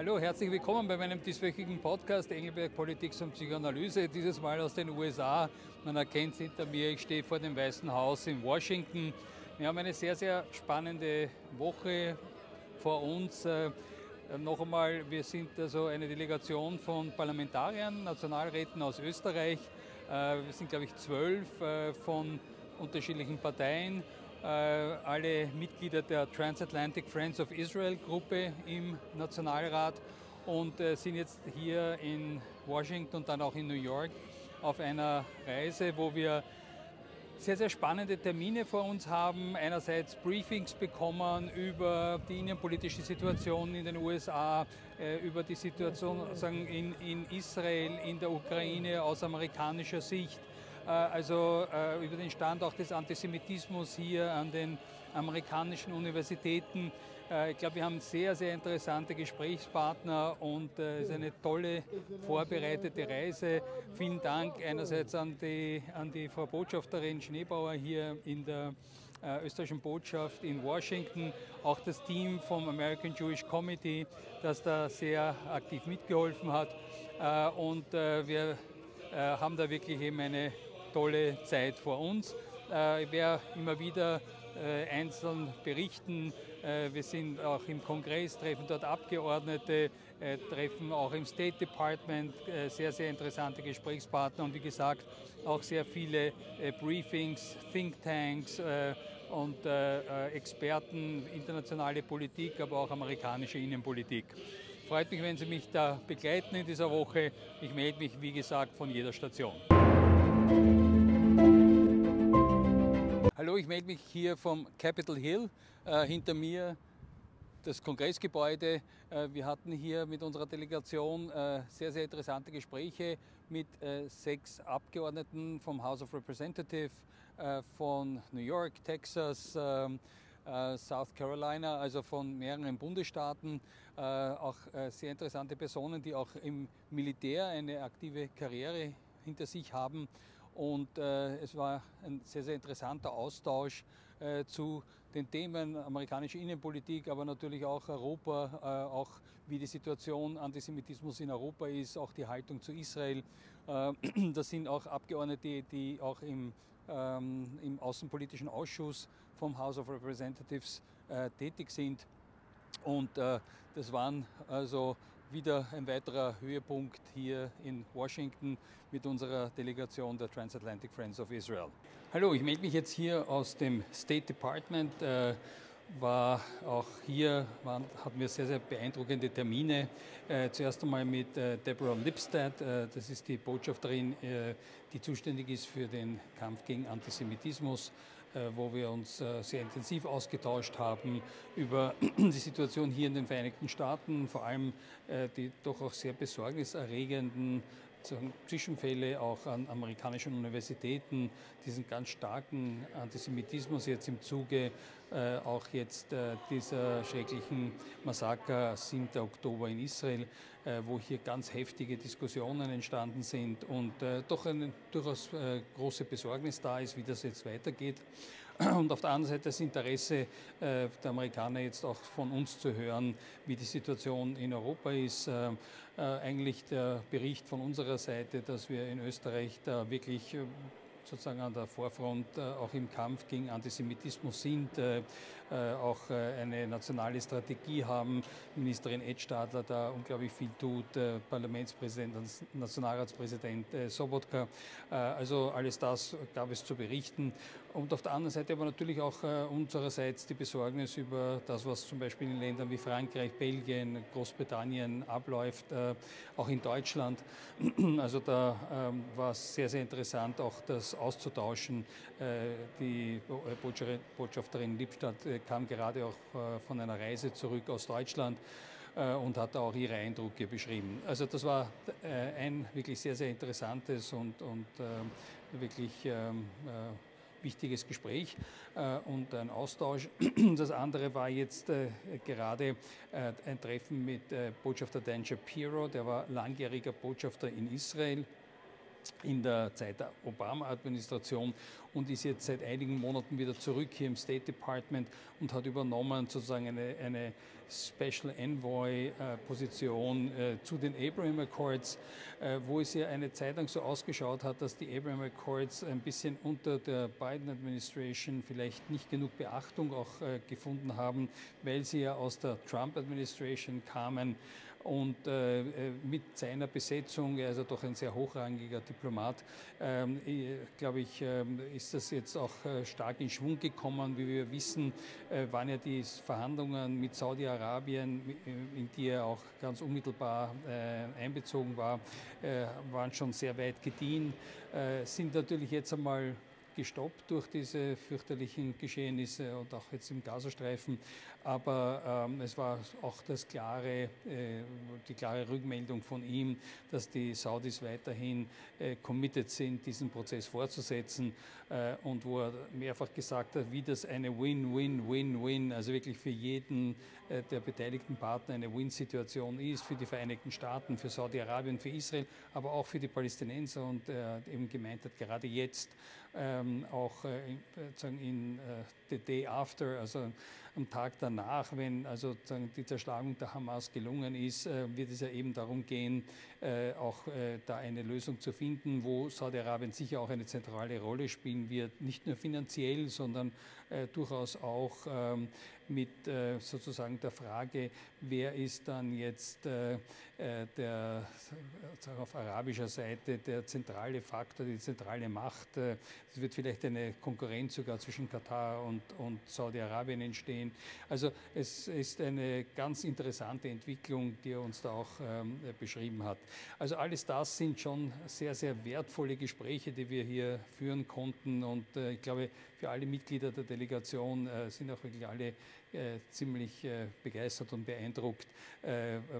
Hallo, herzlich willkommen bei meinem dieswöchigen Podcast Engelberg Politik und Psychoanalyse. Dieses Mal aus den USA. Man erkennt hinter mir, ich stehe vor dem Weißen Haus in Washington. Wir haben eine sehr, sehr spannende Woche vor uns. Äh, noch einmal, wir sind also eine Delegation von Parlamentariern, Nationalräten aus Österreich. Äh, wir sind, glaube ich, zwölf äh, von unterschiedlichen Parteien alle Mitglieder der Transatlantic Friends of Israel Gruppe im Nationalrat und äh, sind jetzt hier in Washington und dann auch in New York auf einer Reise, wo wir sehr, sehr spannende Termine vor uns haben. Einerseits Briefings bekommen über die innenpolitische Situation in den USA, äh, über die Situation in, in Israel, in der Ukraine aus amerikanischer Sicht äh, also äh, über den Stand auch des Antisemitismus hier an den amerikanischen Universitäten. Äh, ich glaube, wir haben sehr, sehr interessante Gesprächspartner und es ist eine tolle vorbereitete Reise. Vielen Dank einerseits an die, an die Frau Botschafterin Schneebauer hier in der österreichischen Botschaft in Washington, auch das Team vom American Jewish Committee, das da sehr aktiv mitgeholfen hat. und wir haben da wirklich eben eine tolle Zeit vor uns. Äh, ich werde immer wieder äh, einzeln berichten. Äh, wir sind auch im Kongress, treffen dort Abgeordnete, treffen auch im State Department sehr, sehr interessante Gesprächspartner und wie gesagt auch sehr viele Briefings, Thinktanks und Experten, internationale Politik, aber auch amerikanische Innenpolitik. Freut mich, wenn Sie mich da begleiten in dieser Woche. Ich melde mich, wie gesagt, von jeder Station. Hallo, ich melde mich hier vom Capitol Hill. Äh, hinter mir das Kongressgebäude. Äh, wir hatten hier mit unserer Delegation äh, sehr, sehr interessante Gespräche mit äh, sechs Abgeordneten vom House of Representatives äh, von New York, Texas, ähm, äh, South Carolina, also von mehreren Bundesstaaten. auch sehr interessante Personen, die auch im Militär eine aktive Karriere hinter sich haben und äh, es war ein sehr, sehr interessanter Austausch äh, zu den Themen amerikanische Innenpolitik, aber natürlich auch Europa, äh, auch wie die Situation Antisemitismus in Europa ist, auch die Haltung zu Israel. Äh, das sind auch Abgeordnete, die auch im, ähm, im Außenpolitischen Ausschuss vom House of Representatives äh, tätig sind. Und äh, das waren also wieder ein weiterer Höhepunkt hier in Washington mit unserer Delegation der Transatlantic Friends of Israel. Hallo, ich melde mich jetzt hier aus dem State Department. Äh, war auch hier, waren, hatten wir sehr, sehr beeindruckende Termine. Äh, zuerst einmal mit äh, Deborah Lipstadt, das ist die Botschafterin, die zuständig ist für den Kampf gegen Antisemitismus. Äh, wo wir uns äh, sehr intensiv ausgetauscht haben über die Situation hier in den Vereinigten Staaten, vor allem äh, die doch auch sehr besorgniserregenden Zwischenfälle auch an amerikanischen Universitäten, diesen ganz starken Antisemitismus jetzt im Zuge äh, auch jetzt äh, dieser schrecklichen Massaker 7. Oktober in Israel, äh, wo hier ganz heftige Diskussionen entstanden sind und doch eine durchaus große Besorgnis da ist, wie das jetzt weitergeht. Und auf der anderen Seite das Interesse der Amerikaner jetzt auch von uns zu hören, wie die Situation in Europa ist. Eigentlich der Bericht von unserer Seite, dass wir in Österreich da wirklich sozusagen an der Vorfront äh, auch im Kampf gegen Antisemitismus sind, äh, äh, auch eine nationale Strategie haben. Ministerin Edstadler da unglaublich viel tut, Parlamentspräsident, Nationalratspräsident Sobotka. Also alles das gab es zu berichten. Und auf der anderen Seite aber natürlich auch unsererseits die Besorgnis über das, was zum Beispiel in Ländern wie Frankreich, Belgien, Großbritannien abläuft, auch in Deutschland. Also da ähm, war es sehr, sehr interessant, auch das auszutauschen. Äh, die äh, Botschafterin Lippstadt äh, kam gerade auch von einer Reise zurück aus Deutschland und hat auch ihre Eindrücke beschrieben. Also das war ein wirklich sehr, sehr interessantes und, und wirklich ähm, wichtiges Gespräch und ein Austausch. Das andere war jetzt gerade ein Treffen mit Botschafter Dan Shapiro, der war langjähriger Botschafter in Israel in der Zeit der Obama-Administration und ist jetzt seit einigen Monaten wieder zurück hier im State Department und hat übernommen sozusagen eine, eine Special Envoy-Position äh, zu den Abraham Accords, äh, wo es ja eine Zeit lang so ausgeschaut hat, dass die Abraham Accords ein bisschen unter der Biden Administration vielleicht nicht genug Beachtung auch äh, gefunden haben, weil sie ja aus der Trump Administration kamen. Und äh, äh, mit seiner Besetzung, er ist ja doch ein sehr hochrangiger Diplomat, ähm, glaube ich, ähm, ist das jetzt auch äh, stark in Schwung gekommen. Wie wir wissen, äh, waren ja die Verhandlungen mit Saudi-Arabien, in die er auch ganz unmittelbar äh, einbezogen war, äh, waren schon sehr weit gediehen, sind natürlich jetzt einmal gestoppt durch diese fürchterlichen Geschehnisse und auch jetzt im Gazastreifen. Aber ähm, es war auch das klare, äh, die klare Rückmeldung von ihm, dass die Saudis weiterhin äh, committed sind, diesen Prozess fortzusetzen äh, und wo er mehrfach gesagt hat, wie das eine Win-Win-Win-Win, also wirklich für jeden äh, der beteiligten Partner eine Win-Situation ist, für die Vereinigten Staaten, für Saudi-Arabien, für Israel, aber auch für die Palästinenser und äh, eben gemeint hat, gerade jetzt ähm, auch äh, in, in uh, the day after, also am Tag danach, wenn also die Zerschlagung der Hamas gelungen ist, äh, wird es ja eben darum gehen, äh, auch äh, da eine Lösung zu finden, wo Saudi-Arabien sicher auch eine zentrale Rolle spielen wird, nicht nur finanziell, sondern durchaus auch ähm, mit äh, sozusagen der Frage, wer ist dann jetzt äh, äh der, auf arabischer Seite der zentrale Faktor, die zentrale Macht. Es wird vielleicht eine Konkurrenz sogar zwischen Katar und, und Saudi-Arabien entstehen. Also es ist eine ganz interessante Entwicklung, die er uns da auch ähm, beschrieben hat. Also alles das sind schon sehr, sehr wertvolle Gespräche, die wir hier führen konnten und ich glaube, für alle Mitglieder der Delegation äh, sind auch wirklich alle äh, ziemlich äh, begeistert und beeindruckt,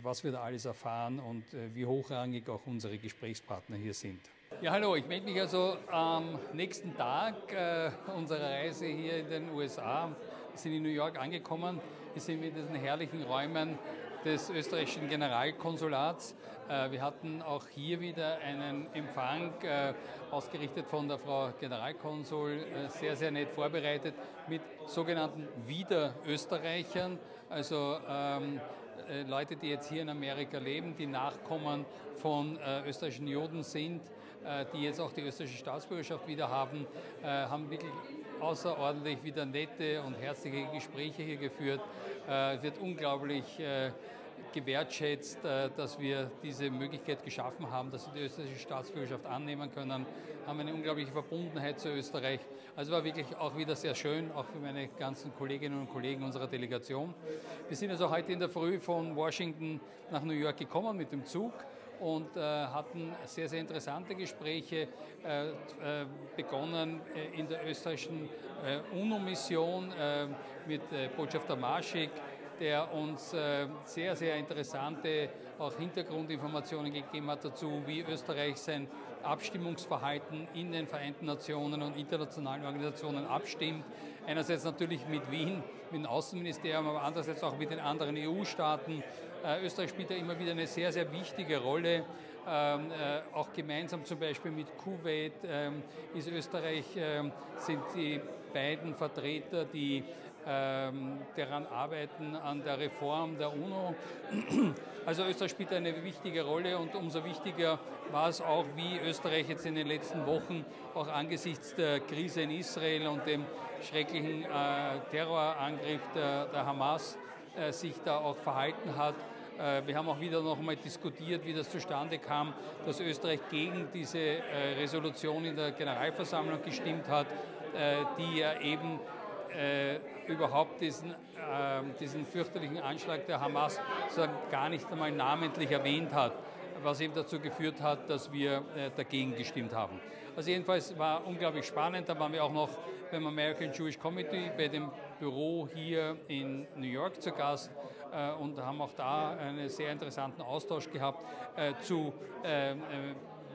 was wir da alles erfahren und wie hochrangig auch unsere Gesprächspartner hier sind. Ja, hallo, ich melde mich also am nächsten Tag äh, unserer Reise hier in den USA. Wir sind in New York angekommen. Wir sind in diesen herrlichen Räumen des österreichischen Generalkonsulats. Äh, wir hatten auch hier wieder einen Empfang äh, ausgerichtet von der Frau Generalkonsul, äh, sehr, sehr nett vorbereitet mit sogenannten Wiederösterreichern, also ähm, Leute, die jetzt hier in Amerika leben, die Nachkommen von österreichischen Juden sind, die jetzt auch die österreichische Staatsbürgerschaft wieder haben, haben wirklich außerordentlich wieder nette und herzliche Gespräche hier geführt. Es wird unglaublich gewertschätzt, äh, dass wir diese Möglichkeit geschaffen haben, dass sie die österreichische Staatsbürgerschaft annehmen können, haben eine unglaubliche Verbundenheit zu Österreich. Also war wirklich auch wieder sehr schön, auch für meine ganzen Kolleginnen und Kollegen unserer Delegation. Wir sind also heute in der Früh von Washington nach New York gekommen mit dem Zug und äh, hatten sehr, sehr interessante Gespräche, äh, äh, begonnen in der österreichischen UNO-Mission mit Botschafter Marschik, der uns sehr, sehr interessante auch Hintergrundinformationen gegeben hat dazu, wie Österreich sein Abstimmungsverhalten in den Vereinten Nationen und internationalen Organisationen abstimmt. Einerseits natürlich mit Wien, mit dem Außenministerium, aber andererseits auch mit den anderen EU-Staaten. Äh, Österreich spielt da immer wieder eine sehr, sehr wichtige Rolle. Ähm, äh, auch gemeinsam zum Beispiel mit Kuwait ähm, ist Österreich, ähm, sind die beiden Vertreter, die ähm, daran arbeiten, an der Reform der UNO. Also Österreich spielt eine wichtige Rolle und umso wichtiger war es auch, wie Österreich jetzt in den letzten Wochen auch angesichts der Krise in Israel und dem schrecklichen äh, Terrorangriff der, der Hamas äh, sich da auch verhalten hat. Äh, wir haben auch wieder noch einmal diskutiert, wie das zustande kam, dass Österreich gegen diese äh, Resolution in der Generalversammlung gestimmt hat, äh, die ja eben überhaupt diesen, äh, diesen fürchterlichen Anschlag der Hamas gar nicht einmal namentlich erwähnt hat, was eben dazu geführt hat, dass wir dagegen gestimmt haben. Also jedenfalls war unglaublich spannend. Da waren wir auch noch beim American Jewish Committee, bei dem Büro hier in New York zu Gast und haben auch da einen sehr interessanten Austausch gehabt äh, zu äh, äh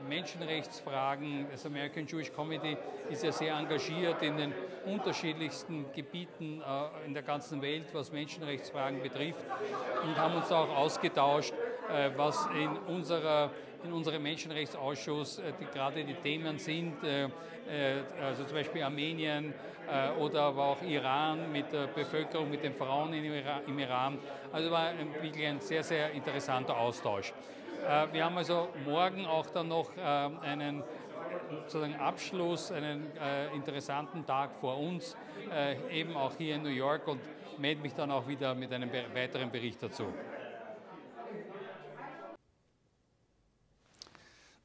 Menschenrechtsfragen. Das American Jewish Committee ist ja sehr engagiert in den unterschiedlichsten Gebieten äh, in der ganzen Welt, was Menschenrechtsfragen betrifft und haben uns auch ausgetauscht, was in, unserer, in unserem Menschenrechtsausschuss die, gerade die Themen sind, also zum Beispiel Armenien oder aber auch Iran mit der Bevölkerung, mit den Frauen im Iran. Also war wirklich ein sehr, sehr interessanter Austausch. Wir haben also morgen auch dann noch einen sozusagen Abschluss, einen äh, interessanten Tag vor uns, äh, eben auch hier in New York und melde mich dann auch wieder mit einem weiteren Bericht dazu.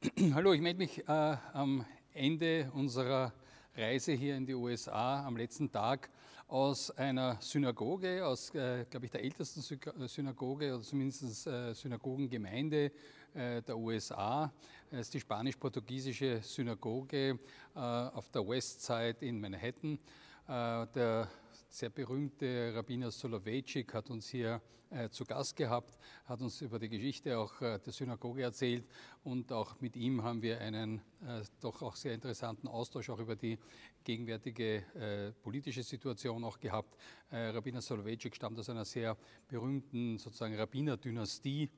Hallo, ich melde mich äh, am Ende unserer Reise hier in die USA am letzten Tag aus einer Synagoge, aus, äh, glaube ich, der ältesten Synagoge oder zumindest äh, Synagogengemeinde äh, der USA. Es ist die spanisch-portugiesische Synagoge äh, auf der Westside in Manhattan. Äh, der sehr berühmte Rabbiner Soloveitchik hat uns hier äh, zu Gast gehabt, hat uns über die Geschichte auch äh, der Synagoge erzählt und auch mit ihm haben wir einen äh, doch auch sehr interessanten Austausch auch über die gegenwärtige politische Situation auch gehabt. Rabbiner Soloveitchik stammt aus einer sehr berühmten sozusagen Rabbiner-Dynastie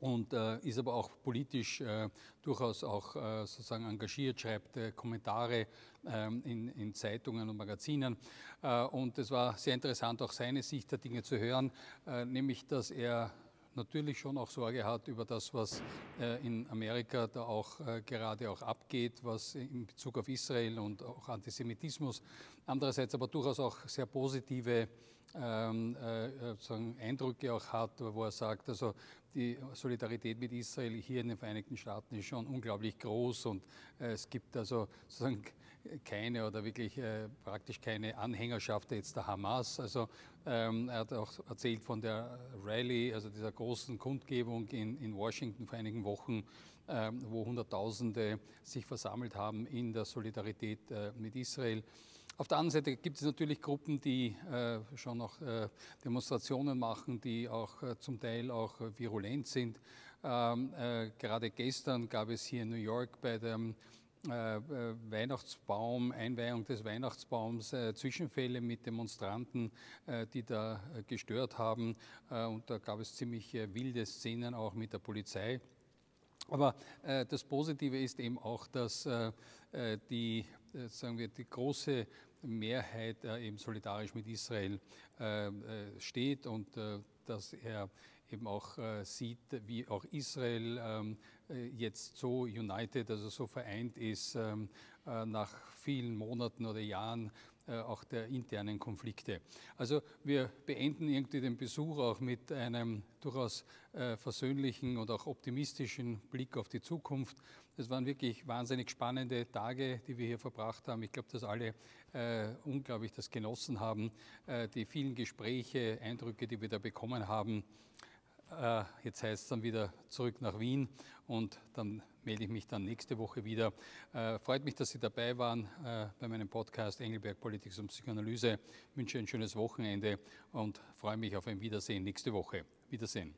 und äh, ist aber auch politisch äh, durchaus auch äh, sozusagen engagiert, schreibt äh, Kommentare ähm, in, in, Zeitungen und Magazinen. Äh, und es war sehr interessant, auch seine Sicht der Dinge zu hören, äh, nämlich dass er natürlich schon auch Sorge hat über das, was in Amerika da auch gerade auch abgeht, was in Bezug auf Israel und auch Antisemitismus. Andererseits aber durchaus auch sehr positive ähm, äh, Eindrücke auch hat, wo er sagt, also die Solidarität mit Israel hier in den Vereinigten Staaten ist schon unglaublich groß und äh, es gibt also sozusagen keine oder wirklich äh, praktisch keine Anhängerschaft jetzt der Hamas. Also ähm, er hat auch erzählt von der Rallye, also dieser großen Kundgebung in, in Washington vor einigen Wochen, ähm, wo Hunderttausende sich versammelt haben in der Solidarität äh, mit Israel. Auf der anderen Seite gibt es natürlich Gruppen, die äh, schon noch äh, Demonstrationen machen, die auch äh, zum Teil auch äh, virulent sind. Ähm, äh, gerade gestern gab es hier in New York bei dem äh, Weihnachtsbaum, Einweihung des Weihnachtsbaums, Zwischenfälle mit Demonstranten, die da gestört haben. und da gab es ziemlich wilde Szenen auch mit der Polizei. Aber das Positive ist eben auch, dass die, sagen wir, die große Mehrheit äh, eben solidarisch mit Israel äh, äh, steht und dass er eben auch sieht, wie auch Israel ähm, jetzt so united, also so vereint ist ähm, nach vielen Monaten oder Jahren auch der internen Konflikte. Also wir beenden irgendwie den Besuch auch mit einem durchaus versöhnlichen und auch optimistischen Blick auf die Zukunft. Es waren wirklich wahnsinnig spannende Tage, die wir hier verbracht haben. Ich glaube, dass alle äh, unglaublich das genossen haben. Äh, die vielen Gespräche, Eindrücke, die wir da bekommen haben. Äh, jetzt heißt es dann wieder zurück nach Wien und dann melde ich mich dann nächste Woche wieder. Äh, freut mich, dass Sie dabei waren äh, bei meinem Podcast Engelberg Politik und Psychoanalyse. Ich wünsche ein schönes Wochenende und freue mich auf ein Wiedersehen nächste Woche. Wiedersehen.